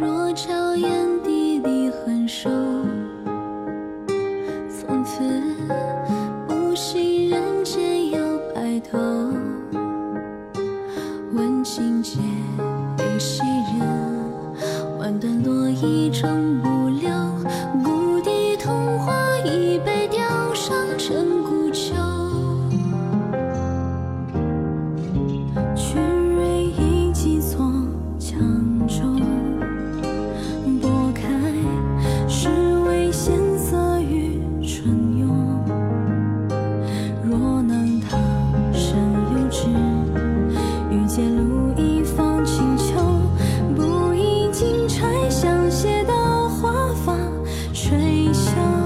若朝烟底里横首，从此不醒人间又白头。问情劫，离西人，万段落衣终不留，故地桐花已被雕上成古旧。你笑